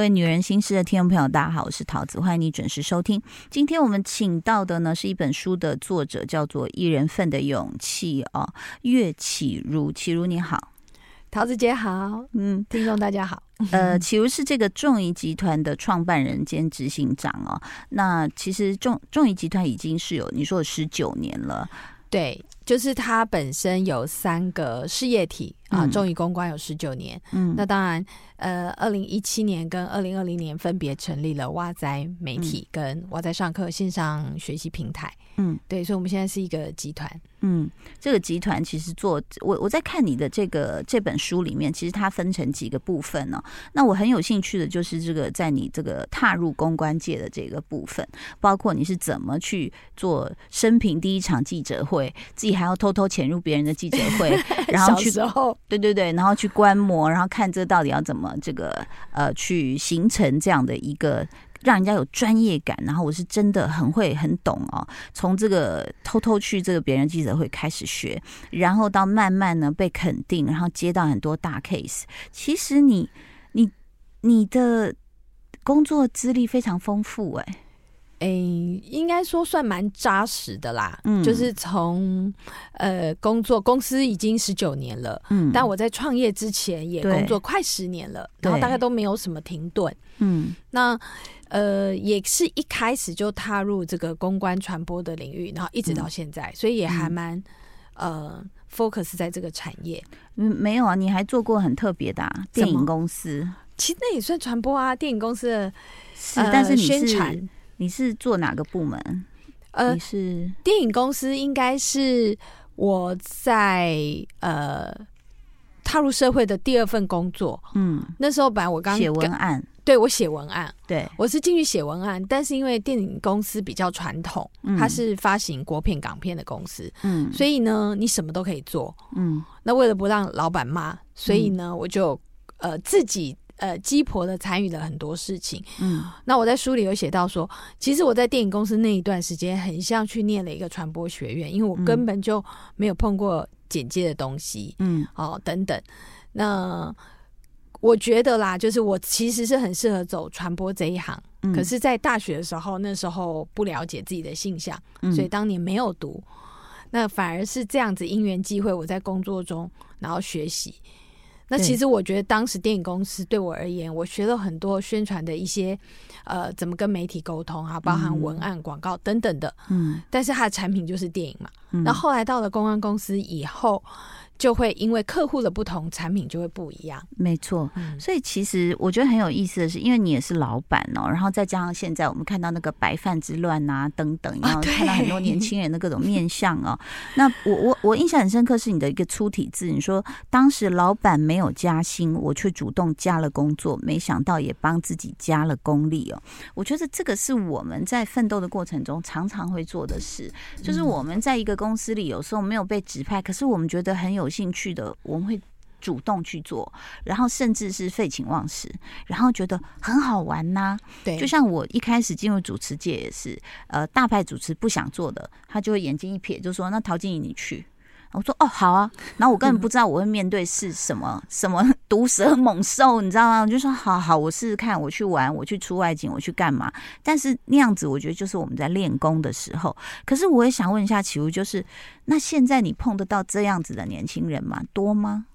各位女人心事的听众朋友，大家好，我是桃子，欢迎你准时收听。今天我们请到的呢是一本书的作者，叫做《一人份的勇气》哦，岳启如，启如你好，桃子姐好，嗯，听众大家好。呃，启如是这个众怡集团的创办人兼执行长哦。那其实众众怡集团已经是有你说有十九年了，对。就是他本身有三个事业体啊，中义公关有十九年，嗯，那当然，呃，二零一七年跟二零二零年分别成立了哇仔媒体跟哇仔上课线上学习平台，嗯，对，所以我们现在是一个集团。嗯，这个集团其实做我我在看你的这个这本书里面，其实它分成几个部分呢。那我很有兴趣的就是这个在你这个踏入公关界的这个部分，包括你是怎么去做生平第一场记者会，自己还要偷偷潜入别人的记者会，然后去对对对，然后去观摩，然后看这到底要怎么这个呃去形成这样的一个。让人家有专业感，然后我是真的很会很懂哦。从这个偷偷去这个别人记者会开始学，然后到慢慢呢被肯定，然后接到很多大 case。其实你你你的工作资历非常丰富，哎哎，应该说算蛮扎实的啦。嗯，就是从呃工作公司已经十九年了，嗯，但我在创业之前也工作快十年了，然后大概都没有什么停顿。嗯，那。呃，也是一开始就踏入这个公关传播的领域，然后一直到现在，所以也还蛮呃 focus 在这个产业。嗯，没有啊，你还做过很特别的电影公司，其实那也算传播啊。电影公司的是，但是你是你是做哪个部门？呃，你是电影公司，应该是我在呃踏入社会的第二份工作。嗯，那时候本来我刚写文案。对我写文案，对。我是进去写文案，但是因为电影公司比较传统，它是发行国片、港片的公司，嗯，所以呢，你什么都可以做，嗯，那为了不让老板骂，所以呢，我就呃自己呃鸡婆的参与了很多事情，嗯，那我在书里有写到说，其实我在电影公司那一段时间，很像去念了一个传播学院，因为我根本就没有碰过简介的东西，嗯，哦等等，那。我觉得啦，就是我其实是很适合走传播这一行，可是，在大学的时候，那时候不了解自己的性向，所以当年没有读。那反而是这样子因缘际会，我在工作中然后学习。那其实我觉得，当时电影公司对我而言，我学了很多宣传的一些呃，怎么跟媒体沟通啊，包含文案、广告等等的。嗯，但是它的产品就是电影嘛。那后来到了公关公司以后。就会因为客户的不同，产品就会不一样。没错，所以其实我觉得很有意思的是，因为你也是老板哦，然后再加上现在我们看到那个白饭之乱啊等等，然后看到很多年轻人的各种面相哦。那我我我印象很深刻是你的一个粗体字，你说当时老板没有加薪，我却主动加了工作，没想到也帮自己加了功力哦。我觉得这个是我们在奋斗的过程中常常会做的事，就是我们在一个公司里有时候没有被指派，可是我们觉得很有。兴趣的，我们会主动去做，然后甚至是废寝忘食，然后觉得很好玩呐。对，就像我一开始进入主持界也是，呃，大牌主持不想做的，他就会眼睛一瞥，就说：“那陶晶莹你去。”我说哦好啊，然后我根本不知道我会面对是什么什么 毒蛇猛兽，你知道吗？我就说好好，我试试看，我去玩，我去出外景，我去干嘛？但是那样子，我觉得就是我们在练功的时候。可是我也想问一下启如，就是那现在你碰得到这样子的年轻人吗？多吗？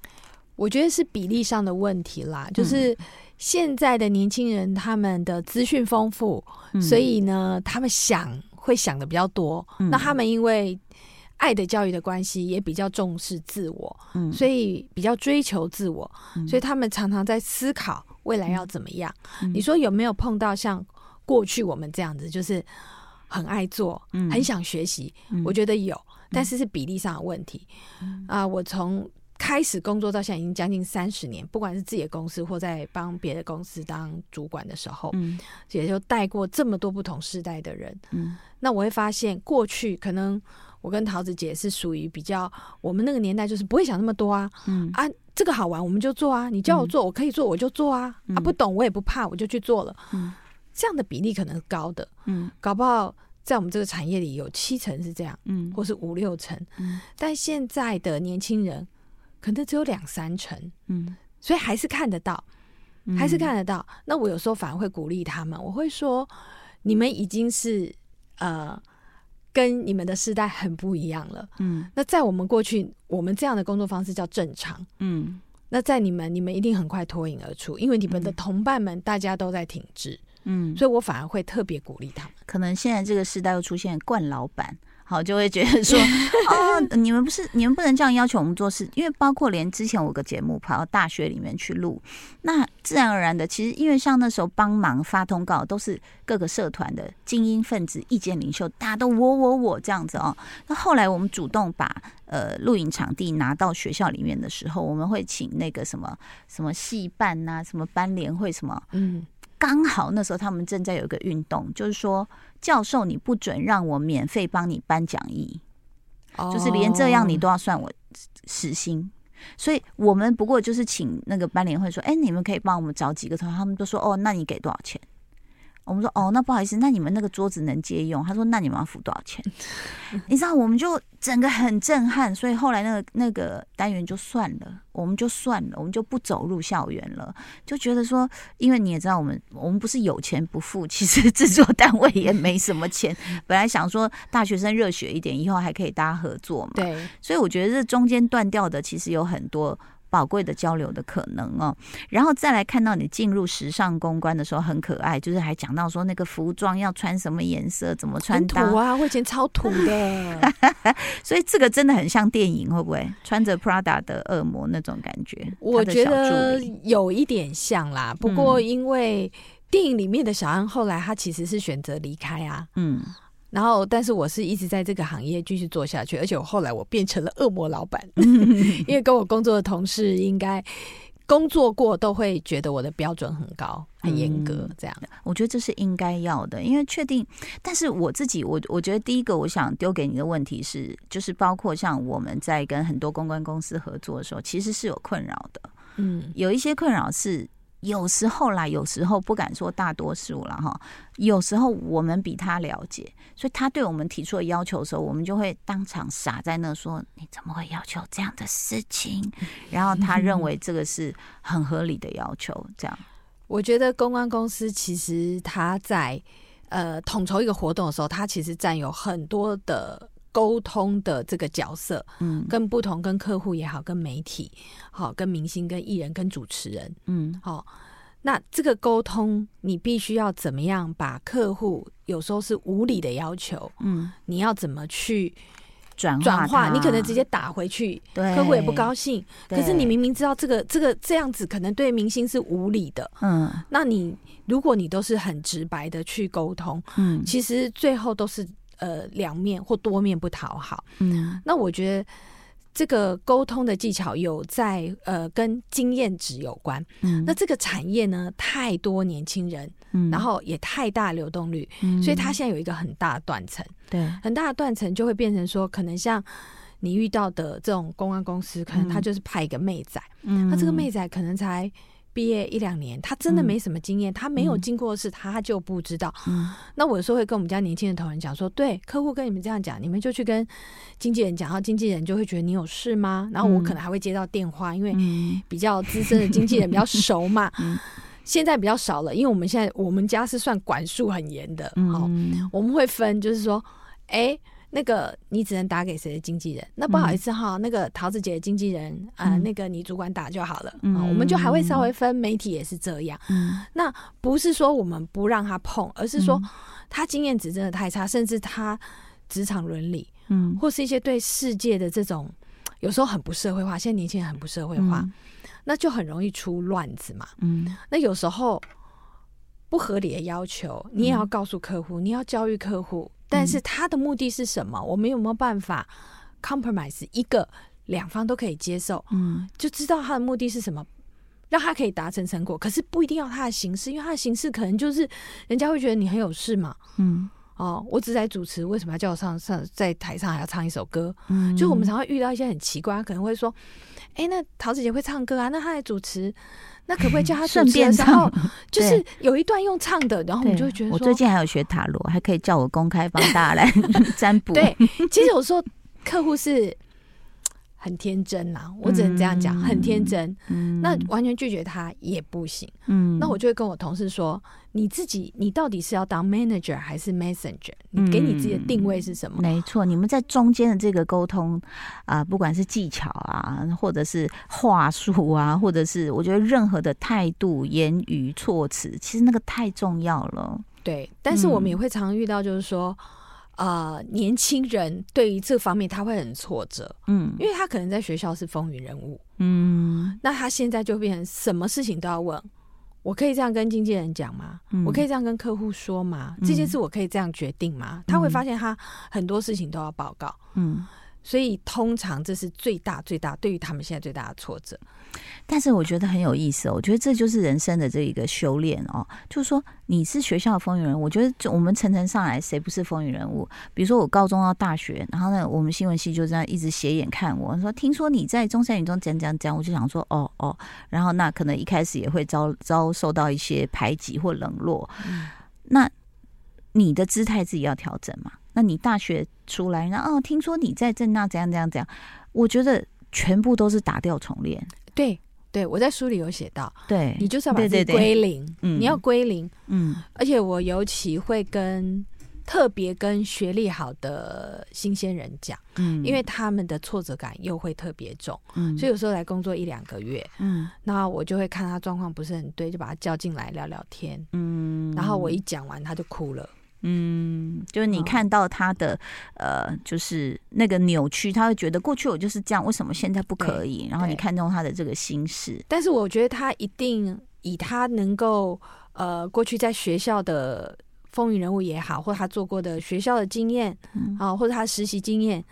我觉得是比例上的问题啦，就是现在的年轻人他们的资讯丰富，所以呢，他们想会想的比较多。那他们因为爱的教育的关系也比较重视自我，嗯，所以比较追求自我，所以他们常常在思考未来要怎么样。你说有没有碰到像过去我们这样子，就是很爱做，很想学习？我觉得有，但是是比例上的问题。啊，我从开始工作到现在已经将近三十年，不管是自己的公司或在帮别的公司当主管的时候，嗯，也就带过这么多不同时代的人，嗯，那我会发现过去可能。我跟桃子姐是属于比较，我们那个年代就是不会想那么多啊，嗯。啊，这个好玩我们就做啊，你叫我做我可以做我就做啊，啊不懂我也不怕我就去做了，嗯，这样的比例可能是高的，嗯，搞不好在我们这个产业里有七成是这样，嗯，或是五六成，嗯，但现在的年轻人可能只有两三成，嗯，所以还是看得到，还是看得到。那我有时候反而会鼓励他们，我会说，你们已经是呃。跟你们的时代很不一样了，嗯，那在我们过去，我们这样的工作方式叫正常，嗯，那在你们，你们一定很快脱颖而出，因为你们的同伴们大家都在挺直，嗯，所以我反而会特别鼓励他们。可能现在这个时代又出现冠老板。好，就会觉得说，哦，你们不是，你们不能这样要求我们做事，因为包括连之前我个节目跑到大学里面去录，那自然而然的，其实因为像那时候帮忙发通告，都是各个社团的精英分子、意见领袖，大家都我我我这样子哦。那后来我们主动把呃录影场地拿到学校里面的时候，我们会请那个什么什么戏办呐，什么班联会什么，嗯。刚好那时候他们正在有一个运动，就是说教授你不准让我免费帮你颁讲义，就是连这样你都要算我死心，所以我们不过就是请那个班联会说，哎，你们可以帮我们找几个同学，他们都说哦，那你给多少钱？我们说哦，那不好意思，那你们那个桌子能借用？他说那你们要付多少钱？你知道，我们就整个很震撼，所以后来那个那个单元就算了，我们就算了，我们就不走入校园了，就觉得说，因为你也知道，我们我们不是有钱不付，其实制作单位也没什么钱。本来想说大学生热血一点，以后还可以大家合作嘛。对，所以我觉得这中间断掉的，其实有很多。宝贵的交流的可能哦，然后再来看到你进入时尚公关的时候很可爱，就是还讲到说那个服装要穿什么颜色，怎么穿搭啊？我以前超土的，所以这个真的很像电影，会不会穿着 Prada 的恶魔那种感觉？我觉得有一点像啦，不过因为电影里面的小安后来他其实是选择离开啊，嗯。然后，但是我是一直在这个行业继续做下去，而且我后来我变成了恶魔老板，因为跟我工作的同事应该工作过，都会觉得我的标准很高、很严格。这样，我觉得这是应该要的，因为确定。但是我自己，我我觉得第一个我想丢给你的问题是，就是包括像我们在跟很多公关公司合作的时候，其实是有困扰的。嗯，有一些困扰是。有时候啦，有时候不敢说大多数了哈。有时候我们比他了解，所以他对我们提出的要求的时候，我们就会当场傻在那说：“你怎么会要求这样的事情？” 然后他认为这个是很合理的要求。这样，我觉得公关公司其实他在呃统筹一个活动的时候，他其实占有很多的。沟通的这个角色，嗯，跟不同跟客户也好，跟媒体好，跟明星、跟艺人、跟主持人，嗯，好，那这个沟通你必须要怎么样把客户有时候是无理的要求，嗯，你要怎么去转转化？你可能直接打回去，客户也不高兴。可是你明明知道这个这个这样子可能对明星是无理的，嗯，那你如果你都是很直白的去沟通，嗯，其实最后都是。呃，两面或多面不讨好。嗯，那我觉得这个沟通的技巧有在呃，跟经验值有关。嗯，那这个产业呢，太多年轻人，嗯，然后也太大流动率，嗯，所以它现在有一个很大的断层。对，很大的断层就会变成说，可能像你遇到的这种公关公司，可能他就是派一个妹仔，嗯，那这个妹仔可能才。毕业一两年，他真的没什么经验，他没有经过的事，他就不知道。那我有时候会跟我们家年轻的同仁讲说，对客户跟你们这样讲，你们就去跟经纪人讲，然后经纪人就会觉得你有事吗？然后我可能还会接到电话，因为比较资深的经纪人比较熟嘛。现在比较少了，因为我们现在我们家是算管束很严的，好，我们会分，就是说，哎。那个你只能打给谁的经纪人？那不好意思哈，那个桃子姐的经纪人啊，那个你主管打就好了。嗯，我们就还会稍微分，媒体也是这样。嗯，那不是说我们不让他碰，而是说他经验值真的太差，甚至他职场伦理，嗯，或是一些对世界的这种有时候很不社会化。现在年轻人很不社会化，那就很容易出乱子嘛。嗯，那有时候不合理的要求，你也要告诉客户，你要教育客户。但是他的目的是什么？我们有没有办法 compromise 一个两方都可以接受？嗯，就知道他的目的是什么，让他可以达成成果。可是不一定要他的形式，因为他的形式可能就是人家会觉得你很有事嘛。嗯，哦，我只在主持，为什么要叫我上上在台上还要唱一首歌？嗯，就我们常会遇到一些很奇怪，可能会说：“哎，那桃子姐会唱歌啊，那她来主持。”那可不可以叫他 顺便唱？就是有一段用唱的，然后我们就会觉得，我最近还有学塔罗，还可以叫我公开帮大家来 占卜。对，其实有时候客户是很天真呐，我只能这样讲，很天真。嗯那完全拒绝他也不行。嗯那我就会跟我同事说，你自己你到底是要当 manager 还是 messenger？你给你自己的定位是什么？没错，你们在中间的这个沟通啊、不管是技巧啊，或者是话术啊，或者是我觉得任何的态度、言语、措辞，其实那个太重要了。对，但是我们嗯也会常遇到，就是说，呃，年轻人对于这方面他会很挫折，嗯因为他可能在学校是风云人物，嗯那他现在就变成什么事情都要问。我可以这样跟经纪人讲吗？嗯我可以这样跟客户说吗？嗯这件事我可以这样决定吗？他会发现他很多事情都要报告，嗯。所以通常这是最大最大对于他们现在最大的挫折。但是我觉得很有意思哦，我觉得这就是人生的这一个修炼哦。就是说，你是学校的风云人物，我觉得就我们层层上来，谁不是风云人物？比如说我高中到大学，然后呢，我们新闻系就这样一直斜眼看我，说听说你在中山女中讲讲讲，我就想说哦哦，然后那可能一开始也会遭遭受到一些排挤或冷落，嗯那你的姿态自己要调整嘛。那你大学出来，然后哦，听说你在正大怎样怎样怎样，我觉得全部都是打掉重练。对对，我在书里有写到，对，你就是要把自己对对对归零，嗯你要归零。嗯而且我尤其会跟特别跟学历好的新鲜人讲，嗯因为他们的挫折感又会特别重，嗯所以有时候来工作一两个月，嗯那我就会看他状况不是很对，就把他叫进来聊聊天。嗯然后我一讲完，他就哭了。嗯，就是你嗯看到他的、呃，就是那个扭曲，他会觉得过去我就是这样，为什么现在不可以？然后你看中他的这个心事，但是我觉得他一定以他能够呃过去在学校的风云人物也好，或他做过的学校的经验嗯。啊、或者他实习经验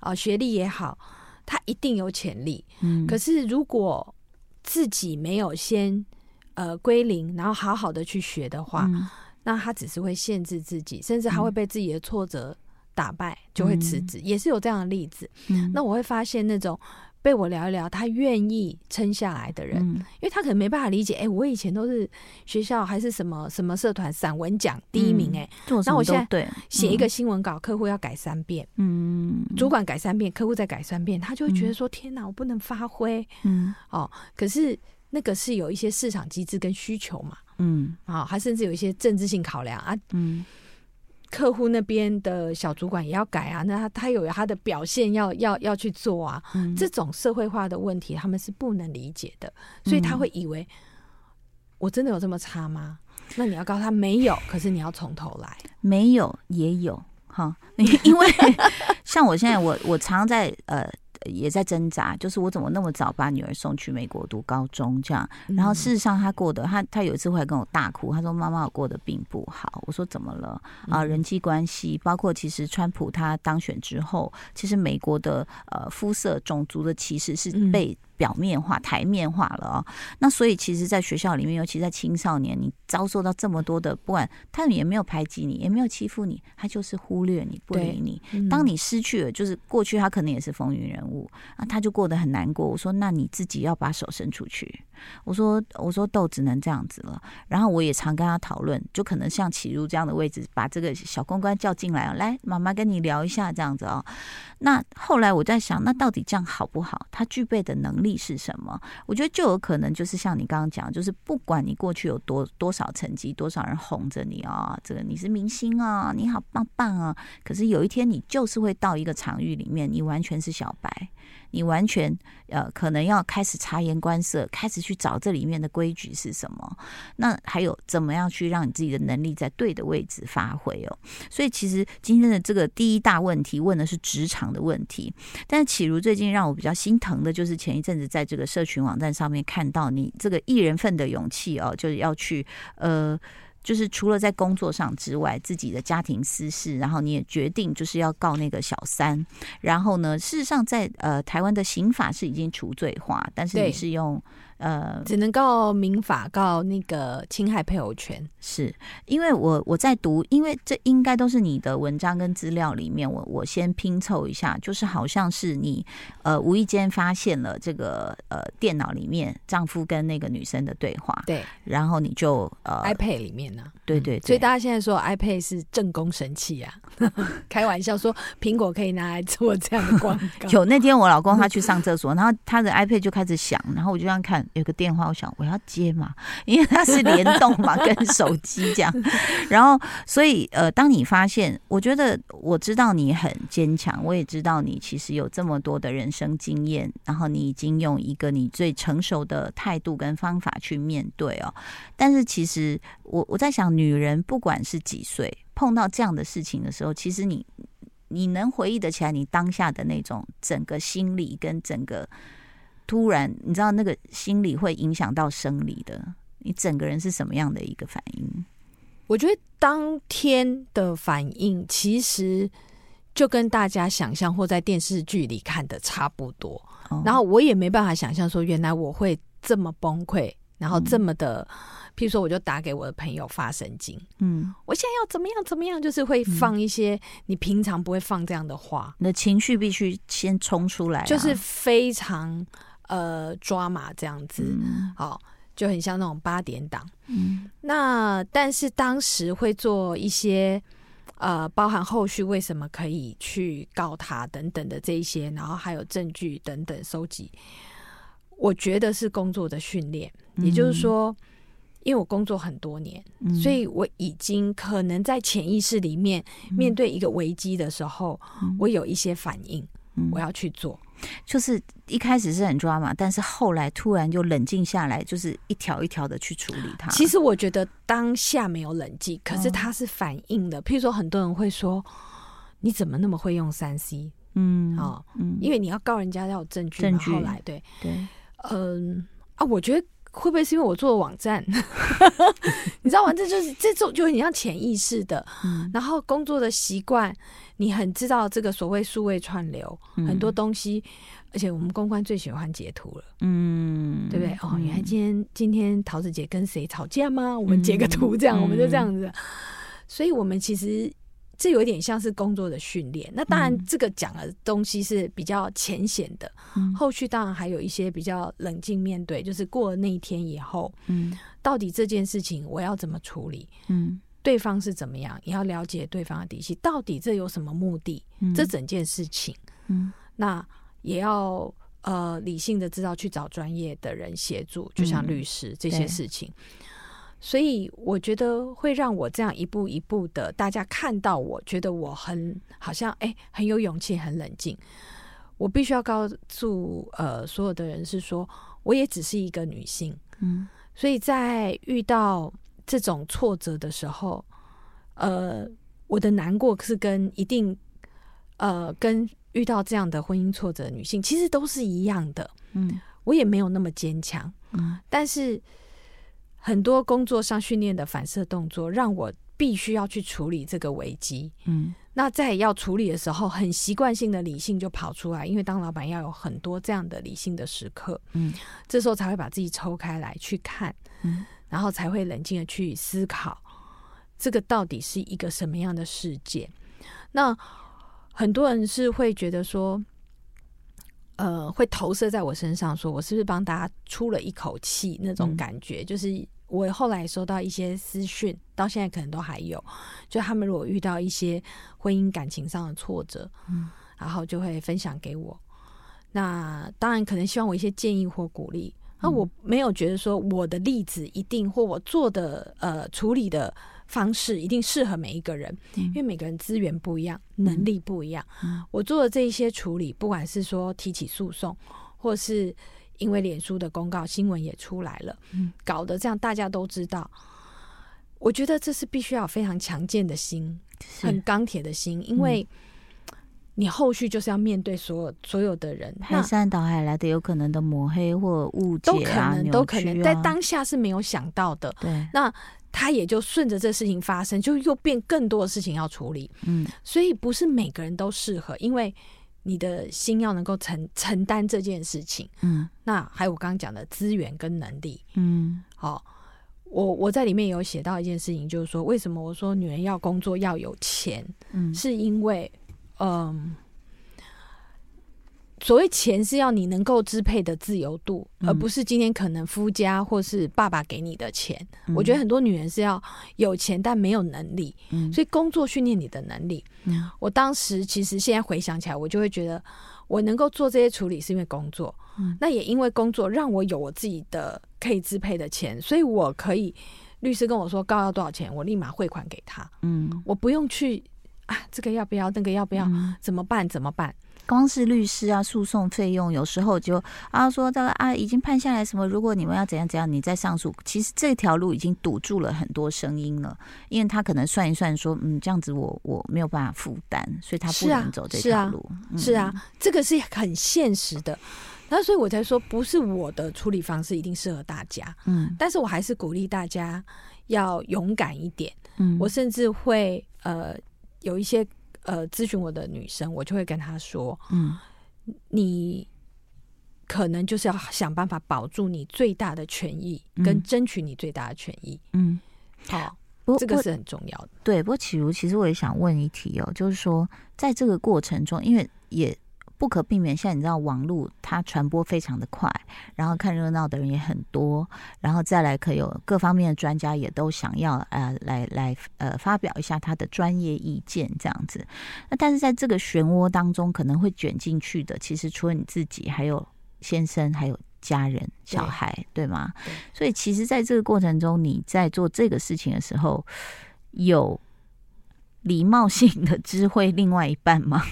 啊、学历也好，他一定有潜力。嗯。可是如果自己没有先呃归零，然后好好的去学的话，嗯那他只是会限制自己，甚至他会嗯被自己的挫折打败，就会辞职，也是有这样的例子。嗯那我会发现那种。被我聊一聊，他愿意撑下来的人，嗯因为他可能没办法理解，哎、我以前都是学校还是什么什么社团散文奖第一名、哎、那我现在对，写一个新闻稿，客户要改三遍，嗯主管改三遍，客户再改三遍，他就会觉得说：天哪，我不能发挥嗯哦。可是那个是有一些市场机制跟需求嘛，嗯啊、还甚至有一些政治性考量啊，嗯客户那边的小主管也要改啊，那他他有他的表现要要要去做啊，嗯这种社会化的问题他们是不能理解的，所以他会以为我真的有这么差吗？那你要告诉他没有，可是你要从头来。没有也有哈，因为像我现在我我常在呃。也在挣扎，就是我怎么那么早把女儿送去美国读高中这样，然后嗯事实上她过得，她她有一次会来跟我大哭，她说妈妈我过得并不好。我说怎么了啊？嗯人际关系，包括其实川普他当选之后，其实美国的呃肤色、种族的歧视是嗯被表面化、台面化了哦。那所以其实，在学校里面，尤其在青少年，你遭受到这么多的，不管他们也没有排挤你，也没有欺负你，他就是忽略你、不理你。嗯当你失去了，就是过去他可能也是风云人物啊，他就过得很难过。我说，那你自己要把手伸出去。我说，我说豆只能这样子了。然后我也常跟他讨论，就可能像启如这样的位置，把这个小公关叫进来哦，来，妈妈跟你聊一下这样子哦。那后来我在想，那到底这样好不好？他具备的能力是什么？我觉得就有可能就是像你刚刚讲，就是不管你过去有多多少成绩，多少人哄着你啊、这个你是明星啊，你好棒棒啊，可是有一天你就是会到一个场域里面，你完全是小白，你完全呃可能要开始察言观色，开始去找这里面的规矩是什么。那还有怎么样去让你自己的能力在对的位置发挥哦？所以其实今天的这个第一大问题问的是职场的问题，但是启如最近让我比较心疼的就是前一阵子在这个社群网站上面看到你这个一人份的勇气哦，就是要去呃。就是除了在工作上之外，自己的家庭私事，然后你也决定就是要告那个小三，然后呢，事实上在呃台湾的刑法是已经除罪化，但是你是用呃只能告民法，告那个侵害配偶权。是因为我我在读，因为这应该都是你的文章跟资料里面，我我先拼凑一下，就是好像是你呃无意间发现了这个呃电脑里面丈夫跟那个女生的对话，对然后你就呃，iPad 里面面呢。对对，所以大家现在说 iPad 是正宫神器啊，开玩笑说苹果可以拿来做这样的广告。有那天我老公他去上厕所，然后他的 iPad 就开始响，然后我就这样看，有个电话，我想我要接嘛，因为它是联动嘛，跟手机这样。然后所以呃，当你发现，我觉得我知道你很坚强，我也知道你其实有这么多的人生经验，然后你已经用一个你最成熟的态度跟方法去面对哦。但是其实我我在想，女人不管是几岁，碰到这样的事情的时候，其实你你能回忆得起来，你当下的那种整个心理跟整个突然，你知道那个心理会影响到生理的，你整个人是什么样的一个反应？我觉得当天的反应其实就跟大家想象或在电视剧里看的差不多，然后我也没办法想象说原来我会这么崩溃，然后这么的，譬如说我就打给我的朋友发神经，嗯，我现在要怎么样怎么样，就是会放一些你平常不会放这样的话，你的情绪必须先冲出来，就是非常呃抓马这样子，好。就很像那种八点档，嗯，那但是当时会做一些呃，包含后续为什么可以去告他等等的这一些，然后还有证据等等收集，我觉得是工作的训练。也就是说，因为我工作很多年，所以我已经可能在潜意识里面面对一个危机的时候，我有一些反应，我要去做。就是一开始是很抓嘛，但是后来突然就冷静下来，就是一条一条的去处理它。其实我觉得当下没有冷静，可是它是反应的。譬如说，很多人会说：“你怎么那么会用三 C？” 嗯，哦，嗯，因为你要告人家要有证据。证据后来，对对，嗯啊，我觉得会不会是因为我做网站？你知道吗？这就是这种就很像潜意识的，然后工作的习惯。你很知道这个所谓数位串流很多东西，而且我们公关最喜欢截图了，嗯，对不对？哦，原来今天今天桃子姐跟谁吵架吗？我们截个图，这样我们就这样子。所以，我们其实这有点像是工作的训练。那当然，这个讲的东西是比较浅显的，后续当然还有一些比较冷静面对，就是过了那一天以后，嗯，到底这件事情我要怎么处理？嗯。对方是怎么样，也要了解对方的底细，到底这有什么目的？这整件事情，嗯，那也要呃理性的知道去找专业的人协助，就像律师这些事情。所以我觉得会让我这样一步一步的，大家看到我觉得我很好像哎很有勇气，很冷静。我必须要告诉呃所有的人是说，我也只是一个女性，嗯，所以在遇到。这种挫折的时候，呃，我的难过是跟一定，呃，跟遇到这样的婚姻挫折的女性其实都是一样的。嗯，我也没有那么坚强。嗯，但是很多工作上训练的反射动作，让我必须要去处理这个危机。嗯，那在要处理的时候，很习惯性的理性就跑出来，因为当老板要有很多这样的理性的时刻。嗯，这时候才会把自己抽开来去看。嗯。然后才会冷静的去思考，这个到底是一个什么样的世界？那很多人是会觉得说，呃，会投射在我身上，说我是不是帮大家出了一口气？那种感觉，就是我后来收到一些私讯，到现在可能都还有，就他们如果遇到一些婚姻感情上的挫折，嗯，然后就会分享给我。那当然，可能希望我一些建议或鼓励。那我没有觉得说我的例子一定或我做的呃处理的方式一定适合每一个人，因为每个人资源不一样，能力不一样。我做的这一些处理，不管是说提起诉讼，或是因为脸书的公告新闻也出来了，搞得这样大家都知道。我觉得这是必须要非常强健的心，很钢铁的心，因为。你后续就是要面对所有所有的人，排山倒海来的有可能的抹黑或误解，都可能都可能在当下是没有想到的。对，那他也就顺着这事情发生，就又变更多的事情要处理。嗯，所以不是每个人都适合，因为你的心要能够承承担这件事情。嗯，那还有我刚刚讲的资源跟能力。嗯，好，我我在里面有写到一件事情，就是说为什么我说女人要工作要有钱？嗯，是因为。嗯，所谓钱是要你能够支配的自由度，而不是今天可能夫家或是爸爸给你的钱。我觉得很多女人是要有钱但没有能力，所以工作训练你的能力。我当时其实现在回想起来，我就会觉得我能够做这些处理是因为工作，那也因为工作让我有我自己的可以支配的钱，所以我可以律师跟我说高要多少钱，我立马汇款给他。嗯，我不用去啊，这个要不要，那个要不要，怎么办？怎么办？光是律师啊，诉讼费用有时候就啊说这个啊已经判下来什么，如果你们要怎样怎样，你再上诉，其实这条路已经堵住了很多声音了，因为他可能算一算说，嗯，这样子我我没有办法负担，所以他不能走这条路。是啊，这个是很现实的，那所以我才说，不是我的处理方式一定适合大家，嗯，但是我还是鼓励大家要勇敢一点，嗯，我甚至会呃有一些。呃，咨询我的女生，我就会跟她说：“嗯，你可能就是要想办法保住你最大的权益，跟争取你最大的权益。”嗯，好，这个是很重要的。对，不过启如，其实我也想问一题哦，就是说，在这个过程中，因为也。不可避免，现在你知道网络它传播非常的快，然后看热闹的人也很多，然后再来可有各方面的专家也都想要呃来来呃发表一下他的专业意见这样子。那但是在这个漩涡当中，可能会卷进去的，其实除了你自己，还有先生，还有家人、小孩，对吗？所以其实在这个过程中，你在做这个事情的时候，有礼貌性的知会另外一半吗？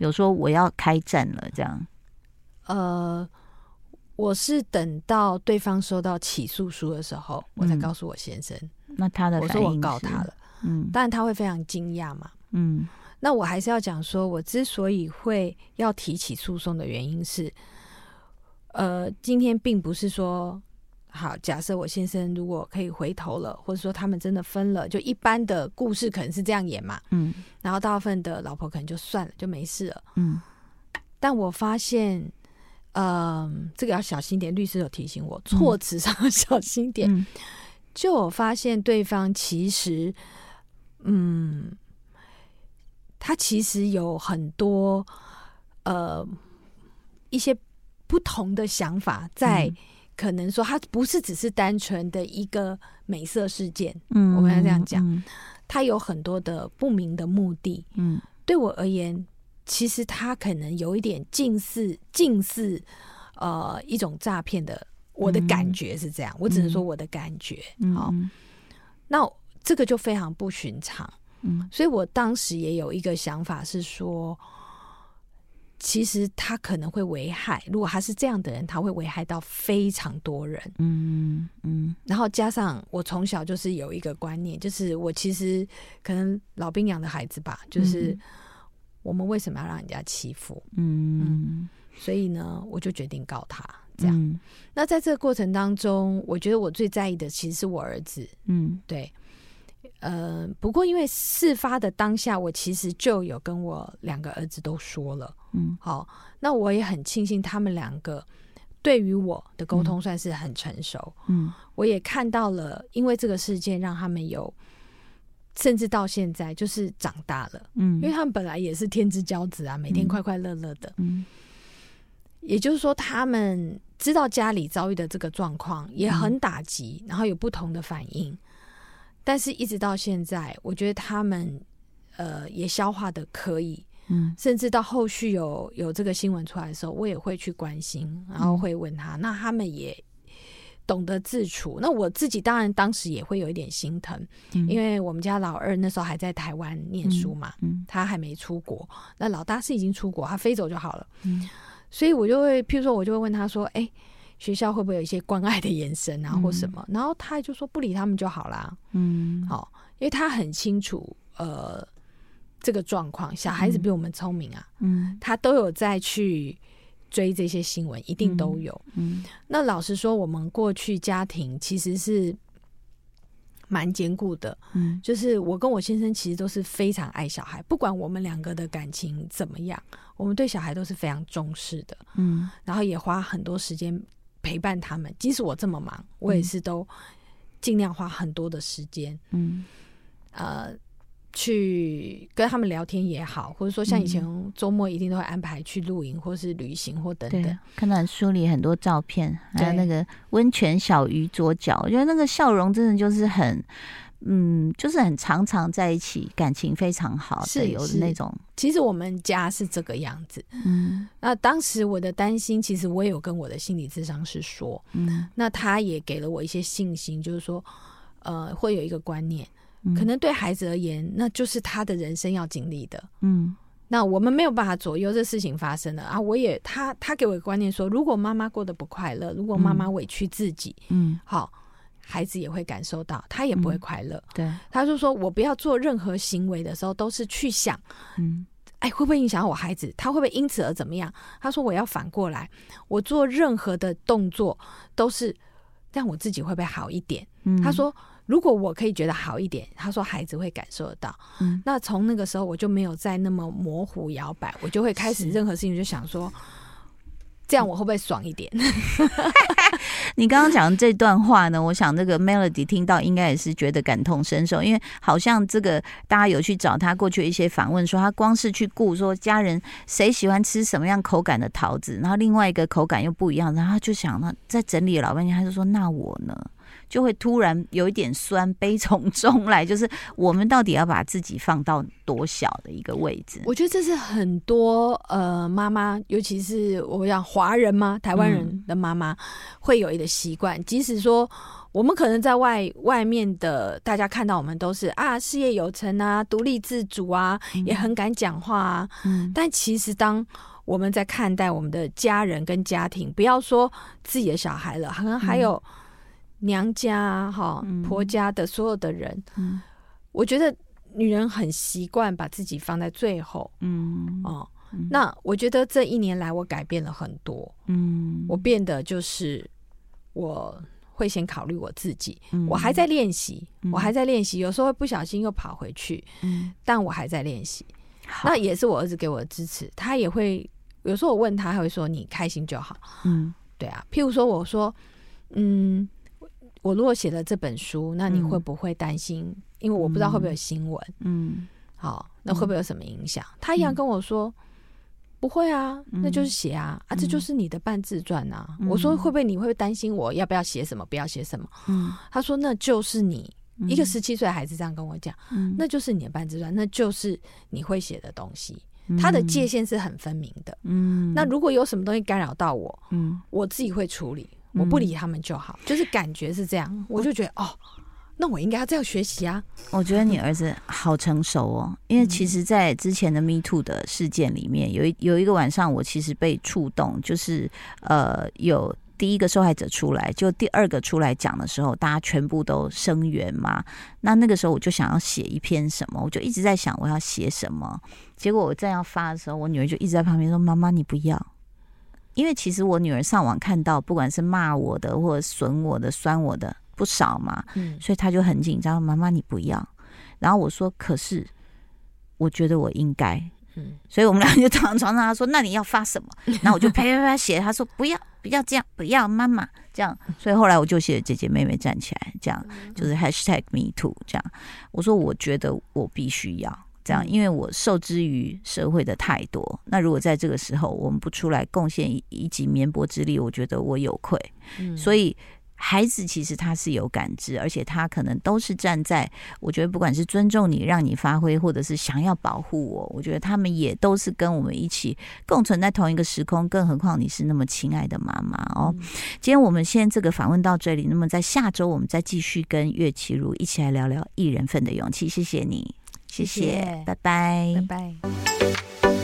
有说我要开战了，这样。呃，我是等到对方收到起诉书的时候，我才告诉我先生。那他的我说我告他了，嗯，当然他会非常惊讶嘛，嗯。那我还是要讲说，我之所以会要提起诉讼的原因是，呃，今天并不是说。好，假设我先生如果可以回头了，或者说他们真的分了，就一般的故事可能是这样演嘛，嗯，然后大部分的老婆可能就算了，就没事了，嗯。但我发现，嗯，这个要小心点，律师有提醒我，措辞上要小心点。就我发现对方其实，嗯，他其实有很多呃一些不同的想法在。可能说，它不是只是单纯的一个美色事件。嗯，我跟他这样讲，它有很多的不明的目的。嗯，对我而言，其实它可能有一点近似近似呃一种诈骗的。我的感觉是这样，我只能说我的感觉。好，那这个就非常不寻常。嗯，所以我当时也有一个想法是说。其实他可能会危害，如果他是这样的人，他会危害到非常多人。嗯嗯。然后加上我从小就是有一个观念，就是我其实可能老兵养的孩子吧，就是我们为什么要让人家欺负？嗯。所以呢，我就决定告他。这样。那在这个过程当中，我觉得我最在意的其实是我儿子。嗯，对。呃，不过因为事发的当下，我其实就有跟我两个儿子都说了，嗯，好，那我也很庆幸他们两个对于我的沟通算是很成熟，嗯，我也看到了，因为这个事件让他们有，甚至到现在就是长大了，嗯，因为他们本来也是天之骄子啊，每天快快乐乐的，嗯，也就是说他们知道家里遭遇的这个状况也很打击，然后有不同的反应。但是，一直到现在，我觉得他们呃也消化的可以，嗯，甚至到后续有有这个新闻出来的时候，我也会去关心，然后会问他，那他们也懂得自处。那我自己当然当时也会有一点心疼，因为我们家老二那时候还在台湾念书嘛，嗯，他还没出国，那老大是已经出国，他飞走就好了，嗯，所以我就会，譬如说，我就会问他说，哎。学校会不会有一些关爱的眼神啊，或什么？然后他就说不理他们就好啦。嗯，好，因为他很清楚，呃，这个状况，小孩子比我们聪明啊。嗯，他都有在去追这些新闻，一定都有。嗯，那老实说，我们过去家庭其实是蛮坚固的。嗯，就是我跟我先生其实都是非常爱小孩，不管我们两个的感情怎么样，我们对小孩都是非常重视的。嗯，然后也花很多时间。陪伴他们，即使我这么忙，我也是都尽量花很多的时间。嗯，呃，去跟他们聊天也好，或者说像以前周末一定都会安排去露营或是旅行或等等。看到书里很多照片，还有那个温泉小鱼桌角，我觉得那个笑容真的就是很，嗯，就是很常常在一起，感情非常好，是有那种。其实我们家是这个样子，嗯。那当时我的担心，其实我也有跟我的心理智商师说，嗯。那他也给了我一些信心，就是说，呃，会有一个观念。可能对孩子而言，那就是他的人生要经历的。嗯，那我们没有办法左右这事情发生了啊！我也他他给我一个观念说，如果妈妈过得不快乐，如果妈妈委屈自己，嗯，好，孩子也会感受到，他也不会快乐。对，他就说我不要做任何行为的时候，都是去想，嗯，哎，会不会影响我孩子？他会不会因此而怎么样？他说我要反过来，我做任何的动作都是让我自己会不会好一点？他说。如果我可以觉得好一点，他说孩子会感受得到。嗯，那从那个时候我就没有再那么模糊摇摆，我就会开始任何事情就想说，这样我会不会爽一点？你刚刚讲的这段话呢，我想那个 Melody 听到应该也是觉得感同身受，因为好像这个大家有去找他过去一些访问，说他光是去顾说家人谁喜欢吃什么样口感的桃子，然后另外一个口感又不一样，然后他就想呢，在整理老半天，他就说那我呢？就会突然有一点酸，悲从中来，就是我们到底要把自己放到多小的一个位置？我觉得这是很多呃妈妈，尤其是我讲华人吗？台湾人的妈妈会有一个习惯，即使说我们可能在外外面的大家看到我们都是啊事业有成啊，独立自主啊，也很敢讲话啊，嗯，但其实当我们在看待我们的家人跟家庭，不要说自己的小孩了，可能还有。娘家哈婆家的所有的人，我觉得女人很习惯把自己放在最后。嗯哦，那我觉得这一年来我改变了很多。嗯，我变得就是我会先考虑我自己。我还在练习，我还在练习，有时候会不小心又跑回去。嗯，但我还在练习。那也是我儿子给我的支持，他也会有时候我问他，他会说你开心就好。嗯，对啊。譬如说，我说，嗯。我如果写了这本书，那你会不会担心？因为我不知道会不会有新闻。嗯，好，那会不会有什么影响？他一样跟我说不会啊，那就是写啊啊，这就是你的半自传啊。我说会不会你会担心我要不要写什么，不要写什么？嗯，他说那就是你一个十七岁的孩子这样跟我讲，那就是你的半自传，那就是你会写的东西。他的界限是很分明的。嗯，那如果有什么东西干扰到我，嗯，我自己会处理。我不理他们就好，就是感觉是这样，我就觉得哦，那我应该要这样学习啊。我觉得你儿子好成熟哦，因为其实，在之前的 Me Too 的事件里面，有一有一个晚上，我其实被触动，就是呃，有第一个受害者出来，就第二个出来讲的时候，大家全部都声援嘛。那那个时候，我就想要写一篇什么，我就一直在想我要写什么。结果我正要发的时候，我女儿就一直在旁边说：“妈妈，你不要。”因为其实我女儿上网看到，不管是骂我的或者损我的、酸我的不少嘛，嗯，所以她就很紧张。妈妈，你不要。然后我说：“可是我觉得我应该。”嗯，所以我们俩就躺在床上。她说：“那你要发什么？”然后我就啪啪啪写。她说：“不要，不要这样，不要妈妈这样。”所以后来我就写“姐姐妹妹站起来”，这样就是 #hashtag me too 这样。我说：“我觉得我必须要。”这样，因为我受之于社会的太多，那如果在这个时候我们不出来贡献一己绵薄之力，我觉得我有愧。嗯，所以孩子其实他是有感知，而且他可能都是站在，我觉得不管是尊重你、让你发挥，或者是想要保护我，我觉得他们也都是跟我们一起共存在同一个时空。更何况你是那么亲爱的妈妈哦。今天我们先这个访问到这里，那么在下周我们再继续跟岳绮如一起来聊聊一人份的勇气。谢谢你。谢谢拜拜。拜拜。